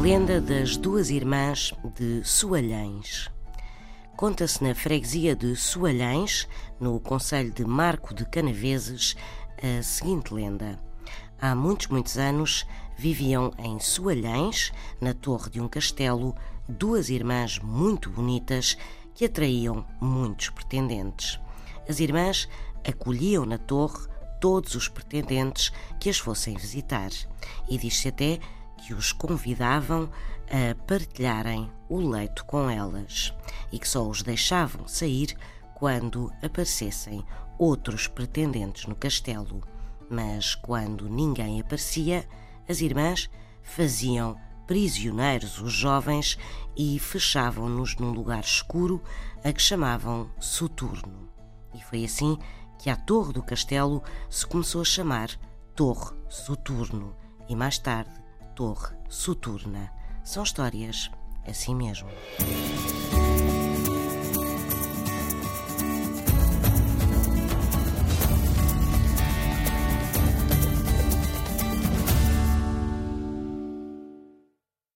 lenda das duas irmãs de Soalhães. Conta-se na freguesia de Soalhães, no concelho de Marco de Canaveses, a seguinte lenda. Há muitos, muitos anos viviam em Soalhães, na torre de um castelo, duas irmãs muito bonitas que atraíam muitos pretendentes. As irmãs acolhiam na torre todos os pretendentes que as fossem visitar e diz-se até que os convidavam a partilharem o leito com elas e que só os deixavam sair quando aparecessem outros pretendentes no castelo. Mas quando ninguém aparecia, as irmãs faziam prisioneiros os jovens e fechavam-nos num lugar escuro a que chamavam Soturno. E foi assim que a torre do castelo se começou a chamar Torre Soturno e mais tarde Torre Soturna. São histórias assim mesmo.